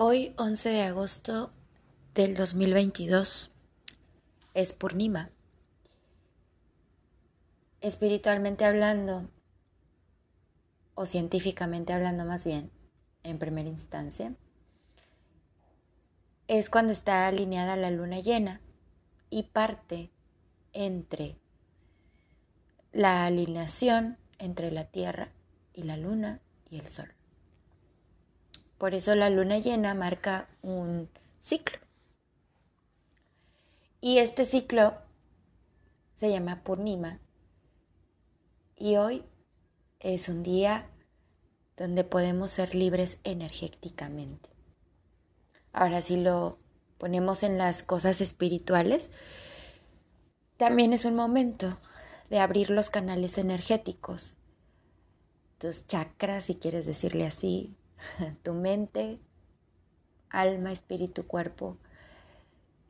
Hoy, 11 de agosto del 2022, es Purnima. Espiritualmente hablando, o científicamente hablando más bien, en primera instancia, es cuando está alineada la luna llena y parte entre la alineación entre la Tierra y la luna y el sol. Por eso la luna llena marca un ciclo. Y este ciclo se llama Purnima. Y hoy es un día donde podemos ser libres energéticamente. Ahora, si lo ponemos en las cosas espirituales, también es un momento de abrir los canales energéticos, tus chakras, si quieres decirle así, tu mente, alma, espíritu, cuerpo,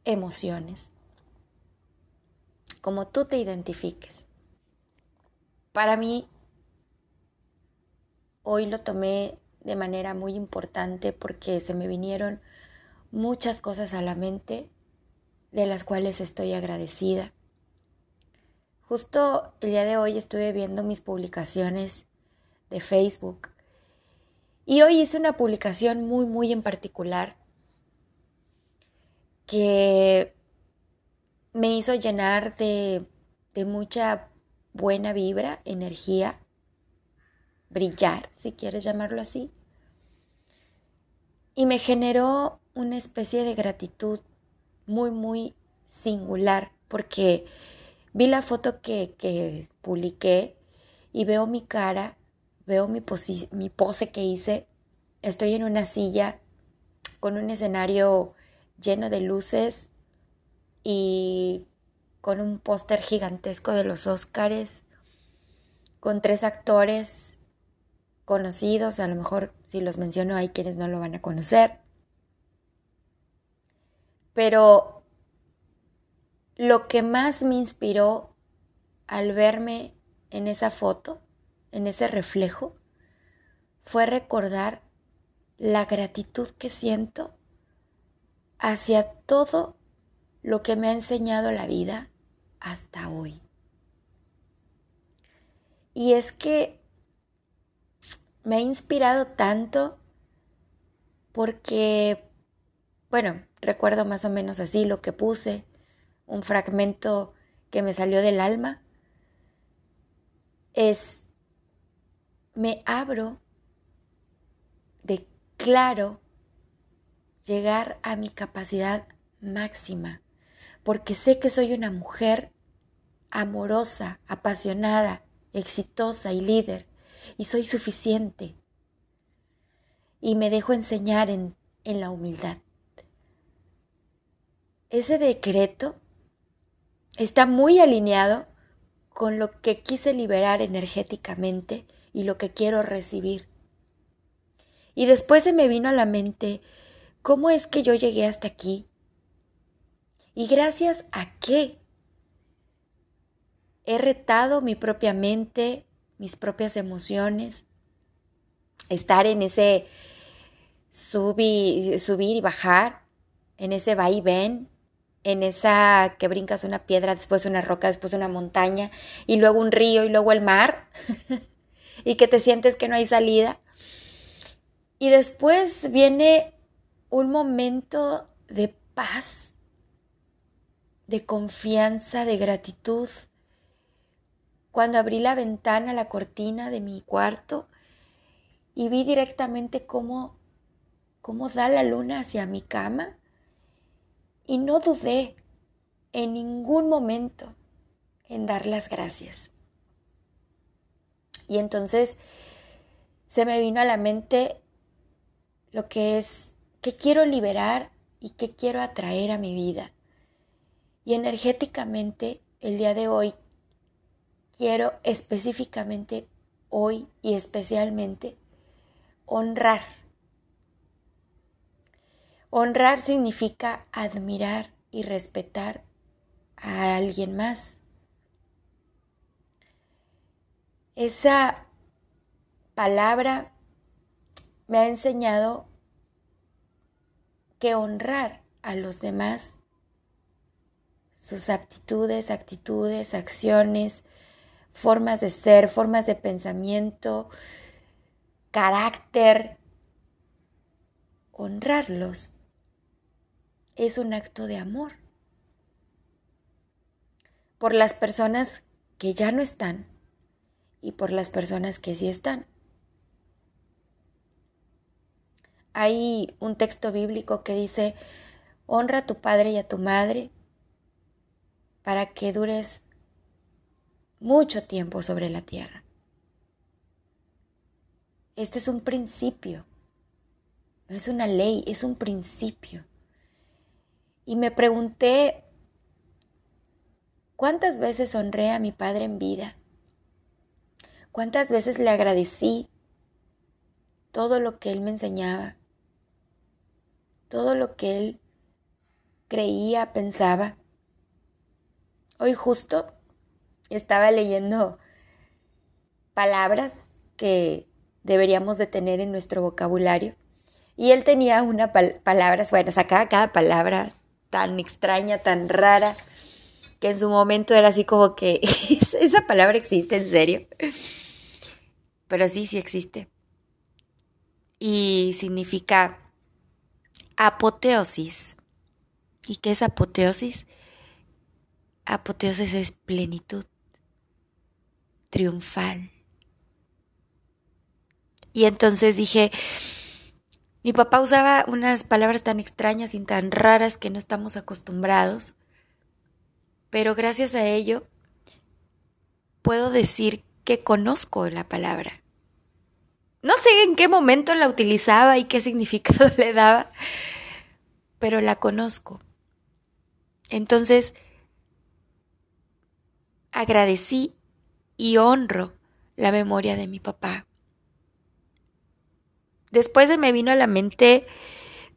emociones, como tú te identifiques. Para mí, hoy lo tomé de manera muy importante porque se me vinieron muchas cosas a la mente de las cuales estoy agradecida. Justo el día de hoy estuve viendo mis publicaciones de Facebook y hoy hice una publicación muy, muy en particular que me hizo llenar de, de mucha buena vibra, energía, brillar, si quieres llamarlo así. Y me generó una especie de gratitud muy, muy singular, porque vi la foto que, que publiqué y veo mi cara veo mi, pose que hice, estoy en una silla con un escenario lleno de luces y con un póster gigantesco de los Óscares, con tres actores conocidos, a lo mejor si los menciono hay quienes no lo van a conocer. Pero lo que más me inspiró al verme en esa foto en ese reflejo fue recordar la gratitud que siento hacia todo lo que me ha enseñado la vida hasta hoy. Y es que me ha inspirado tanto porque, bueno, recuerdo más o menos así lo que puse, un fragmento que me salió del alma, es me abro de claro llegar a mi capacidad máxima, porque sé que soy una mujer amorosa, apasionada, exitosa y líder, y soy suficiente. Y me dejo enseñar en, en la humildad. Ese decreto está muy alineado con lo que quise liberar energéticamente y lo que quiero recibir. Y después se me vino a la mente cómo es que yo llegué hasta aquí y gracias a qué he retado mi propia mente, mis propias emociones, estar en ese subir, y bajar, en ese va y ven, en esa que brincas una piedra, después una roca, después una montaña, y luego un río y luego el mar. y que te sientes que no hay salida. Y después viene un momento de paz, de confianza, de gratitud. Cuando abrí la ventana, la cortina de mi cuarto y vi directamente cómo, cómo da la luna hacia mi cama y no dudé en ningún momento en dar las gracias. Y entonces se me vino a la mente lo que es, que quiero liberar y que quiero atraer a mi vida. Y energéticamente, el día de hoy, quiero específicamente hoy y especialmente honrar. Honrar significa admirar y respetar a alguien más. Esa palabra me ha enseñado que honrar a los demás, sus aptitudes, actitudes, acciones, formas de ser, formas de pensamiento, carácter, honrarlos es un acto de amor por las personas que ya no están y por las personas que sí están. Hay un texto bíblico que dice, honra a tu padre y a tu madre para que dures mucho tiempo sobre la tierra. Este es un principio, no es una ley, es un principio. Y me pregunté, ¿cuántas veces honré a mi padre en vida? ¿Cuántas veces le agradecí todo lo que él me enseñaba? Todo lo que él creía, pensaba. Hoy justo estaba leyendo palabras que deberíamos de tener en nuestro vocabulario. Y él tenía una palabra, bueno, sacaba cada palabra tan extraña, tan rara, que en su momento era así como que, ¿esa palabra existe en serio? Pero sí, sí existe. Y significa apoteosis. ¿Y qué es apoteosis? Apoteosis es plenitud, triunfal. Y entonces dije, mi papá usaba unas palabras tan extrañas y tan raras que no estamos acostumbrados, pero gracias a ello puedo decir que conozco la palabra. No sé en qué momento la utilizaba y qué significado le daba, pero la conozco. Entonces, agradecí y honro la memoria de mi papá. Después de me vino a la mente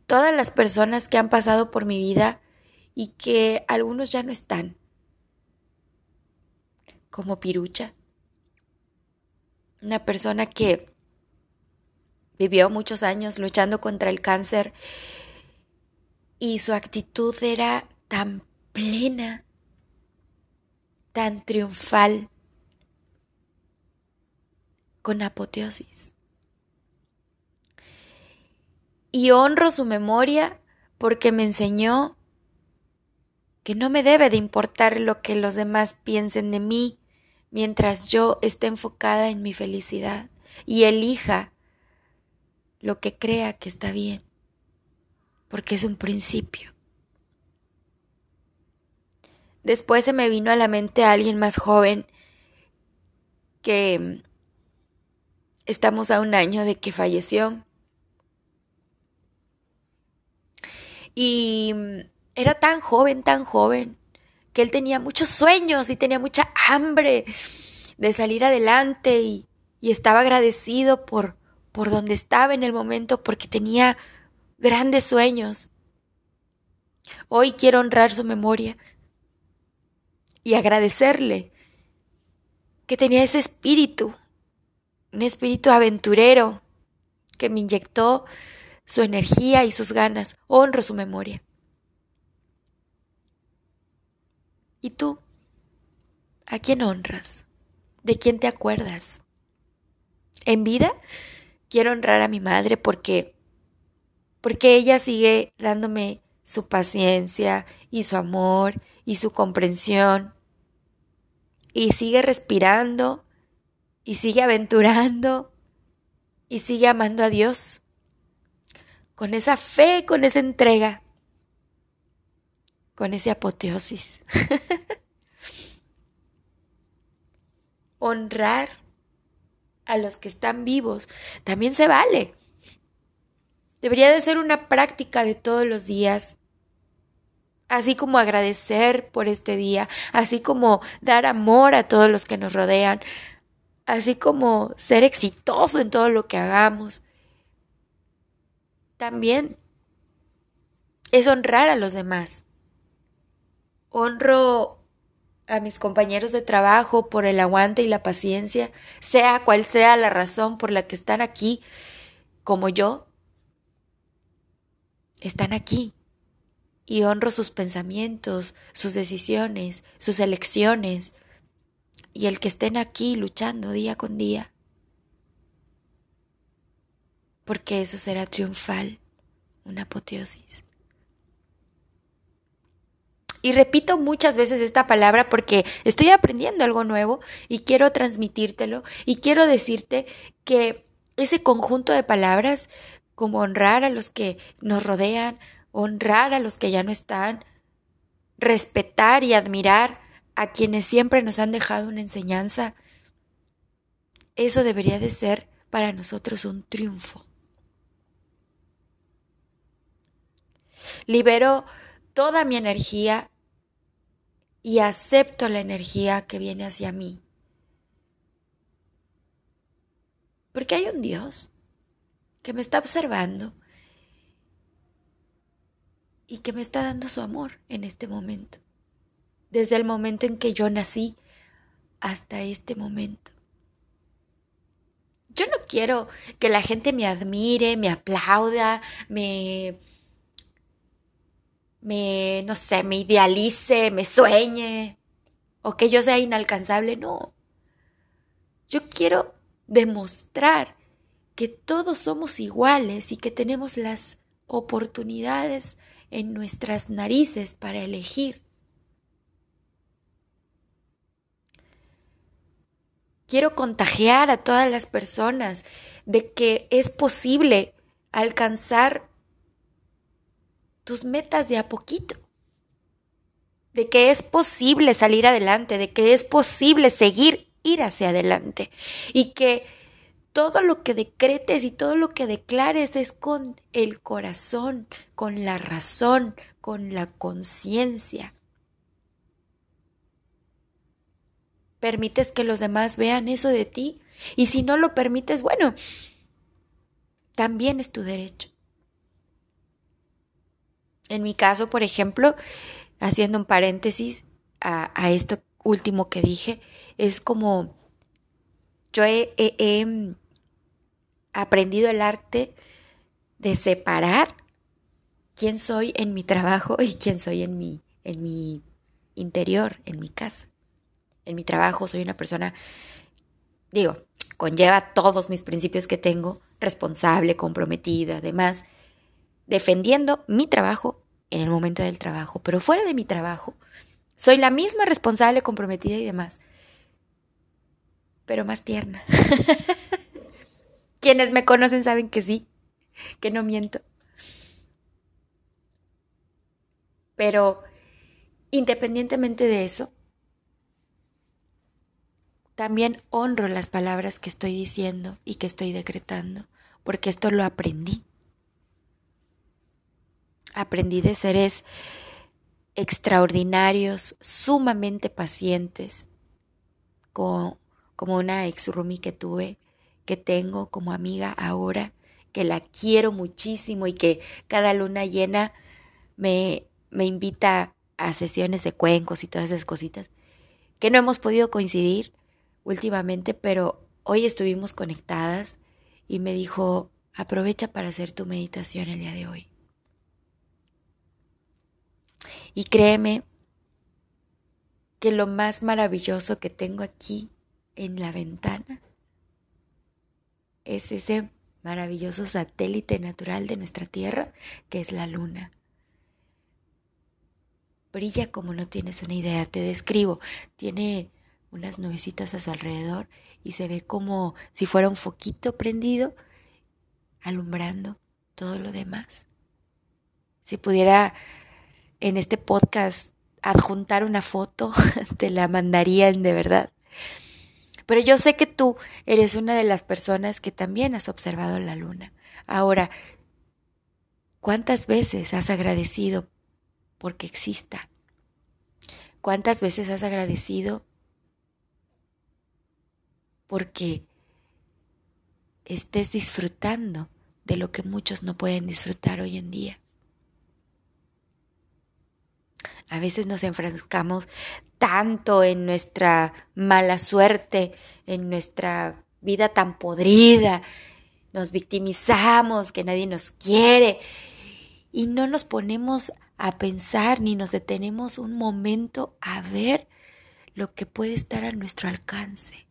todas las personas que han pasado por mi vida y que algunos ya no están. Como Pirucha, una persona que vivió muchos años luchando contra el cáncer y su actitud era tan plena, tan triunfal, con apoteosis. Y honro su memoria porque me enseñó que no me debe de importar lo que los demás piensen de mí mientras yo esté enfocada en mi felicidad y elija lo que crea que está bien, porque es un principio. Después se me vino a la mente alguien más joven que estamos a un año de que falleció. Y era tan joven, tan joven, que él tenía muchos sueños y tenía mucha hambre de salir adelante y, y estaba agradecido por, por donde estaba en el momento porque tenía grandes sueños. Hoy quiero honrar su memoria y agradecerle que tenía ese espíritu, un espíritu aventurero que me inyectó su energía y sus ganas. Honro su memoria. ¿Y tú? ¿A quién honras? ¿De quién te acuerdas? ¿En vida? Quiero honrar a mi madre porque porque ella sigue dándome su paciencia y su amor y su comprensión y sigue respirando y sigue aventurando y sigue amando a Dios con esa fe, con esa entrega, con ese apoteosis. Honrar a los que están vivos también se vale. Debería de ser una práctica de todos los días así como agradecer por este día, así como dar amor a todos los que nos rodean, así como ser exitoso en todo lo que hagamos. También es honrar a los demás. Honro a mis compañeros de trabajo por el aguante y la paciencia, sea cual sea la razón por la que están aquí, como yo. están aquí y honro sus pensamientos, sus decisiones, sus elecciones y el que estén aquí luchando día con día. Porque eso será triunfal, una apoteosis. Y repito muchas veces esta palabra porque estoy aprendiendo algo nuevo y quiero transmitírtelo y quiero decirte que ese conjunto de palabras, como honrar a los que nos rodean, honrar a los que ya no están, respetar y admirar a quienes siempre nos han dejado una enseñanza, eso debería de ser para nosotros un triunfo. Libero toda mi energía y acepto la energía que viene hacia mí. Porque hay un Dios que me está observando y que me está dando su amor en este momento. Desde el momento en que yo nací hasta este momento. Yo no quiero que la gente me admire, me aplauda, me me, no sé, me idealice, me sueñe, o que yo sea inalcanzable, no. Yo quiero demostrar que todos somos iguales y que tenemos las oportunidades en nuestras narices para elegir. Quiero contagiar a todas las personas de que es posible alcanzar tus metas de a poquito, de que es posible salir adelante, de que es posible seguir, ir hacia adelante y que todo lo que decretes y todo lo que declares es con el corazón, con la razón, con la conciencia. ¿Permites que los demás vean eso de ti? Y si no lo permites, bueno, también es tu derecho. En mi caso, por ejemplo, haciendo un paréntesis a, esto último que dije, es como yo he, mm, aprendido el arte de separar quién soy en mi trabajo y quién soy en mi, en mi interior, en mi casa. En mi trabajo soy una persona, digo, conlleva todos mis principios que tengo, responsable, comprometida, además, defendiendo mi trabajo en el momento del trabajo, pero fuera de mi trabajo, soy la misma responsable, comprometida y demás, pero más tierna. Quienes me conocen saben que sí, que no miento. Pero independientemente de eso, también honro las palabras que estoy diciendo y que estoy decretando, porque esto lo aprendí aprendí de seres extraordinarios, sumamente pacientes, como, como una ex Rumi que tuve, que tengo como amiga ahora, que la quiero muchísimo y que cada luna llena me, me invita a sesiones de cuencos y todas esas cositas, que no hemos podido coincidir últimamente, pero hoy estuvimos conectadas y me dijo, aprovecha para hacer tu meditación el día de hoy. Y créeme que lo más maravilloso que tengo aquí en la ventana es ese maravilloso satélite natural de nuestra Tierra, que es la Luna. Brilla como no tienes una idea, te describo. Tiene unas nubecitas a su alrededor y se ve como si fuera un foquito prendido alumbrando todo lo demás. Si pudiera en este podcast adjuntar una foto, te la mandarían de verdad. Pero yo sé que tú eres una de las personas que también has observado la luna. Ahora, ¿cuántas veces has agradecido porque exista? ¿Cuántas veces has agradecido porque estés disfrutando de lo que muchos no pueden disfrutar hoy en día? A veces nos enfrascamos tanto en nuestra mala suerte, en nuestra vida tan podrida, nos victimizamos, que nadie nos quiere. y no nos ponemos a pensar ni nos detenemos un momento a ver lo que puede estar a nuestro alcance.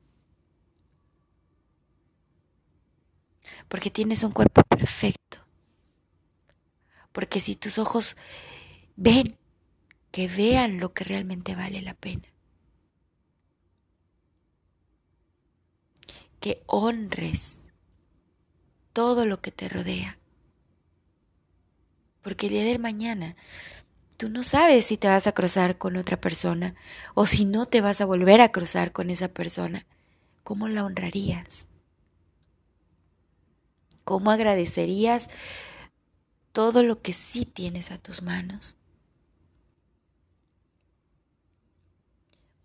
Porque tienes un cuerpo perfecto. Porque si tus ojos ven, que vean lo que realmente vale la pena. Que honres todo lo que te rodea. Porque el día de mañana tú no sabes si te vas a cruzar con otra persona o si no te vas a volver a cruzar con esa persona. ¿Cómo la honrarías? ¿Cómo agradecerías todo lo que sí tienes a tus manos?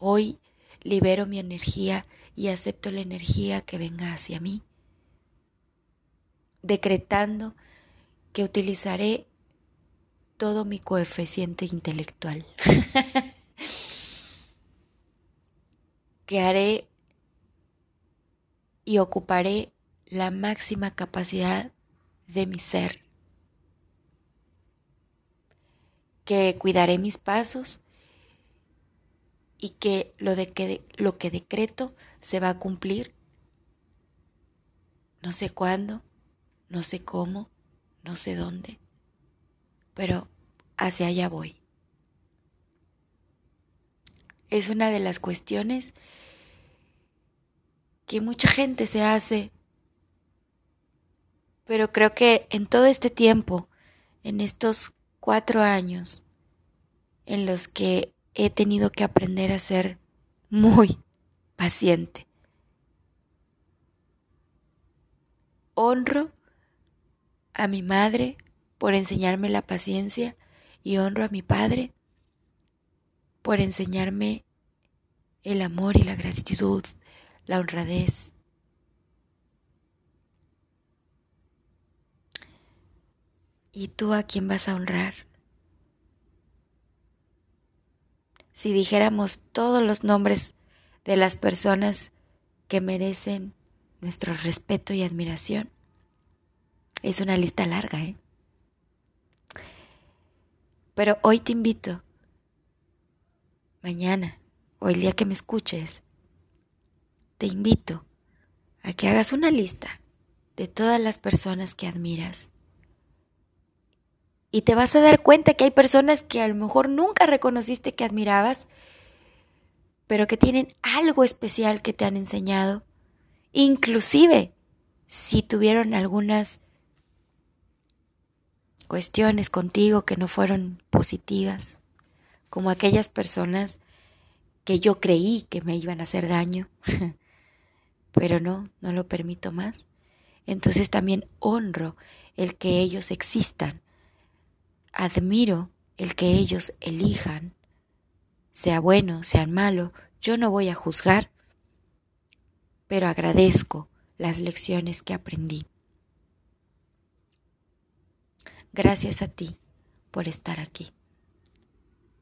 Hoy libero mi energía y acepto la energía que venga hacia mí, decretando que utilizaré todo mi coeficiente intelectual. que haré y ocuparé la máxima capacidad de mi ser. Que cuidaré mis pasos y que lo, de que lo que decreto se va a cumplir. No sé cuándo, no sé cómo, no sé dónde pero hacia allá voy. Es una de las cuestiones que mucha gente se hace, pero creo que en todo este tiempo, en estos cuatro años, en los que he tenido que aprender a ser muy paciente, honro a mi madre, por enseñarme la paciencia y honro a mi Padre por enseñarme el amor y la gratitud, la honradez. ¿Y tú a quién vas a honrar? Si dijéramos todos los nombres de las personas que merecen nuestro respeto y admiración, es una lista larga, ¿eh? Pero hoy te invito, mañana o el día que me escuches, te invito a que hagas una lista de todas las personas que admiras. Y te vas a dar cuenta que hay personas que a lo mejor nunca reconociste que admirabas, pero que tienen algo especial que te han enseñado. Inclusive si tuvieron algunas cuestiones contigo que no fueron positivas, como aquellas personas que yo creí que me iban a hacer daño, pero no, no lo permito más. Entonces también honro el que ellos existan, admiro el que ellos elijan, sea bueno, sea malo, yo no voy a juzgar, pero agradezco las lecciones que aprendí. Gracias a ti por estar aquí.